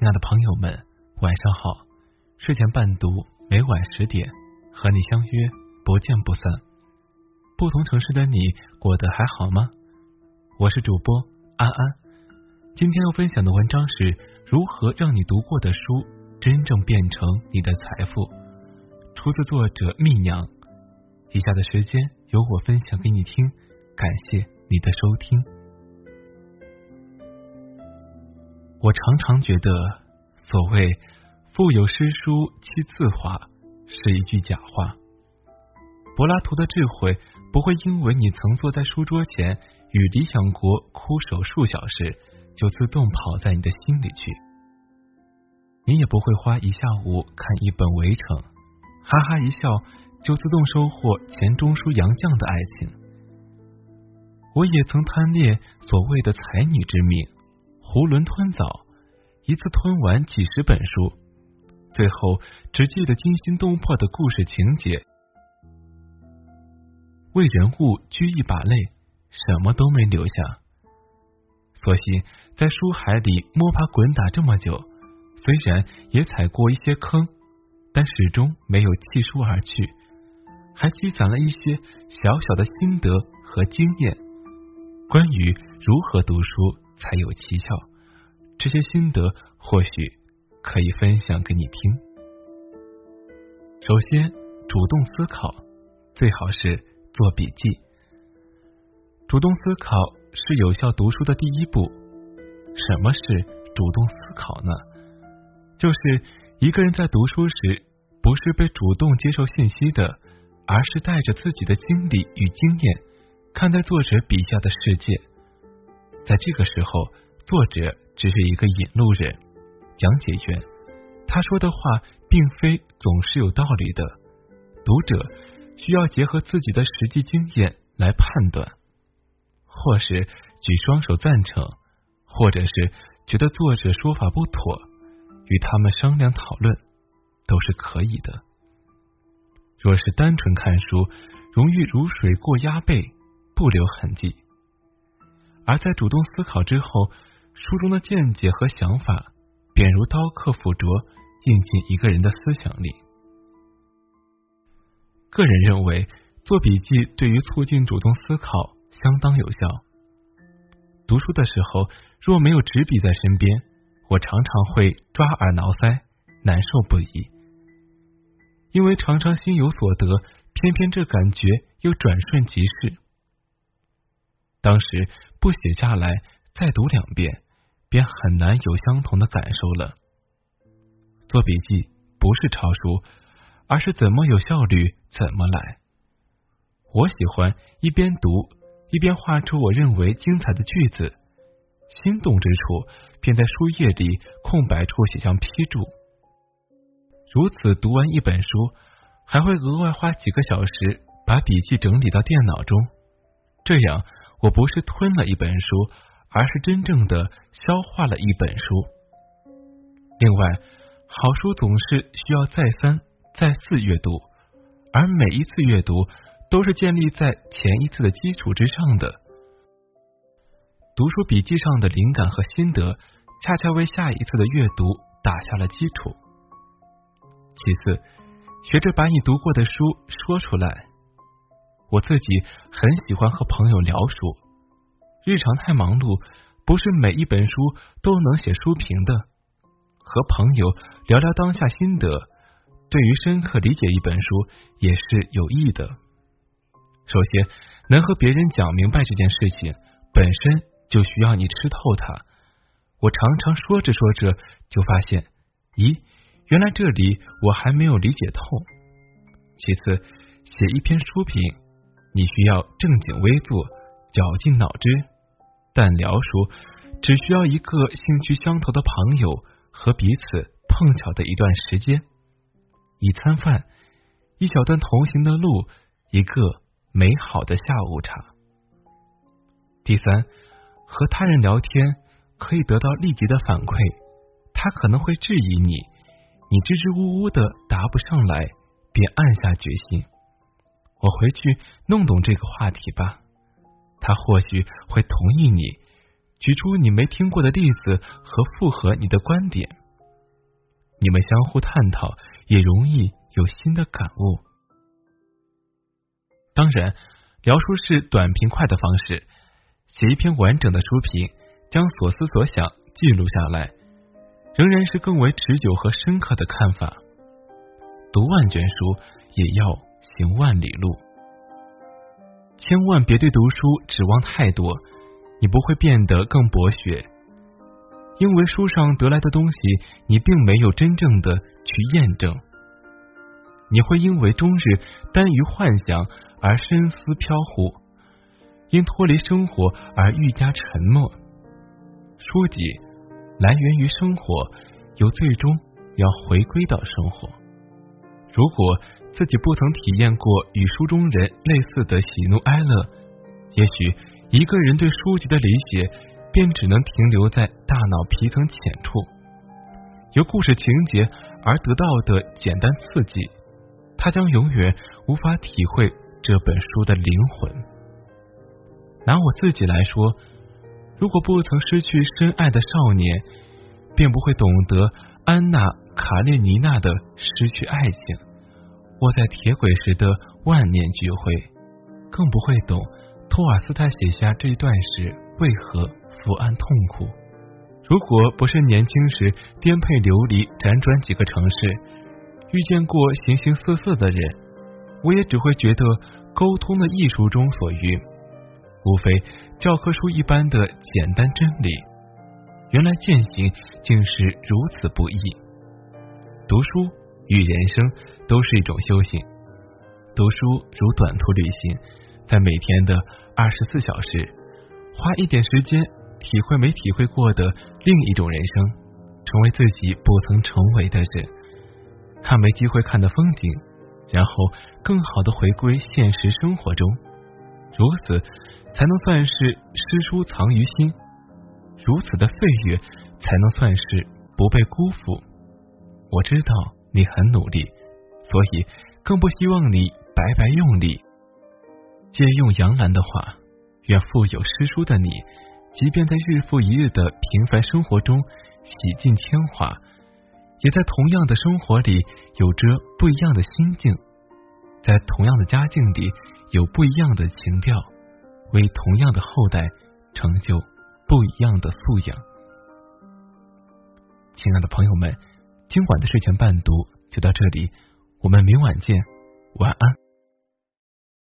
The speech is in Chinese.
亲爱的朋友们，晚上好！睡前伴读，每晚十点和你相约，不见不散。不同城市的你过得还好吗？我是主播安安，今天要分享的文章是如何让你读过的书真正变成你的财富，出自作者蜜娘。以下的时间由我分享给你听，感谢你的收听。我常常觉得，所谓“腹有诗书气自华”是一句假话。柏拉图的智慧不会因为你曾坐在书桌前与理想国枯守数小时，就自动跑在你的心里去。你也不会花一下午看一本《围城》，哈哈一笑就自动收获钱钟书杨绛的爱情。我也曾贪恋所谓的才女之命。囫囵吞枣，一次吞完几十本书，最后只记得惊心动魄的故事情节，为人物掬一把泪，什么都没留下。所幸在书海里摸爬滚打这么久，虽然也踩过一些坑，但始终没有弃书而去，还积攒了一些小小的心得和经验，关于如何读书。才有奇效，这些心得或许可以分享给你听。首先，主动思考，最好是做笔记。主动思考是有效读书的第一步。什么是主动思考呢？就是一个人在读书时，不是被主动接受信息的，而是带着自己的经历与经验，看待作者笔下的世界。在这个时候，作者只是一个引路人、讲解员，他说的话并非总是有道理的。读者需要结合自己的实际经验来判断，或是举双手赞成，或者是觉得作者说法不妥，与他们商量讨论都是可以的。若是单纯看书，容易如水过鸭背，不留痕迹。而在主动思考之后，书中的见解和想法便如刀刻斧琢，印进一个人的思想里。个人认为，做笔记对于促进主动思考相当有效。读书的时候，若没有纸笔在身边，我常常会抓耳挠腮，难受不已。因为常常心有所得，偏偏这感觉又转瞬即逝。当时。不写下来，再读两遍，便很难有相同的感受了。做笔记不是抄书，而是怎么有效率怎么来。我喜欢一边读一边画出我认为精彩的句子，心动之处便在书页里空白处写上批注。如此读完一本书，还会额外花几个小时把笔记整理到电脑中，这样。我不是吞了一本书，而是真正的消化了一本书。另外，好书总是需要再三、再次阅读，而每一次阅读都是建立在前一次的基础之上的。读书笔记上的灵感和心得，恰恰为下一次的阅读打下了基础。其次，学着把你读过的书说出来。我自己很喜欢和朋友聊书，日常太忙碌，不是每一本书都能写书评的。和朋友聊聊当下心得，对于深刻理解一本书也是有益的。首先，能和别人讲明白这件事情，本身就需要你吃透它。我常常说着说着，就发现，咦，原来这里我还没有理解透。其次，写一篇书评。你需要正襟危坐，绞尽脑汁，但聊说只需要一个兴趣相投的朋友和彼此碰巧的一段时间，一餐饭，一小段同行的路，一个美好的下午茶。第三，和他人聊天可以得到立即的反馈，他可能会质疑你，你支支吾吾的答不上来，便暗下决心。我回去弄懂这个话题吧，他或许会同意你，举出你没听过的例子和附合你的观点，你们相互探讨，也容易有新的感悟。当然，聊书是短平快的方式，写一篇完整的书评，将所思所想记录下来，仍然是更为持久和深刻的看法。读万卷书，也要行万里路，千万别对读书指望太多，你不会变得更博学。因为书上得来的东西，你并没有真正的去验证，你会因为终日耽于幻想而深思飘忽，因脱离生活而愈加沉默。书籍来源于生活，又最终要回归到生活。如果自己不曾体验过与书中人类似的喜怒哀乐，也许一个人对书籍的理解。便只能停留在大脑皮层浅处，由故事情节而得到的简单刺激，他将永远无法体会这本书的灵魂。拿我自己来说，如果不曾失去深爱的少年，便不会懂得安娜·卡列尼娜的失去爱情；我在铁轨时的万念俱灰，更不会懂托尔斯泰写下这一段时为何。伏案痛苦。如果不是年轻时颠沛流离，辗转几个城市，遇见过形形色色的人，我也只会觉得沟通的艺术中所遇，无非教科书一般的简单真理。原来践行竟是如此不易。读书与人生都是一种修行。读书如短途旅行，在每天的二十四小时，花一点时间。体会没体会过的另一种人生，成为自己不曾成为的人，看没机会看的风景，然后更好的回归现实生活中，如此才能算是诗书藏于心，如此的岁月才能算是不被辜负。我知道你很努力，所以更不希望你白白用力。借用杨澜的话，愿富有诗书的你。即便在日复一日的平凡生活中洗尽铅华，也在同样的生活里有着不一样的心境，在同样的家境里有不一样的情调，为同样的后代成就不一样的素养。亲爱的朋友们，今晚的睡前伴读就到这里，我们明晚见，晚安。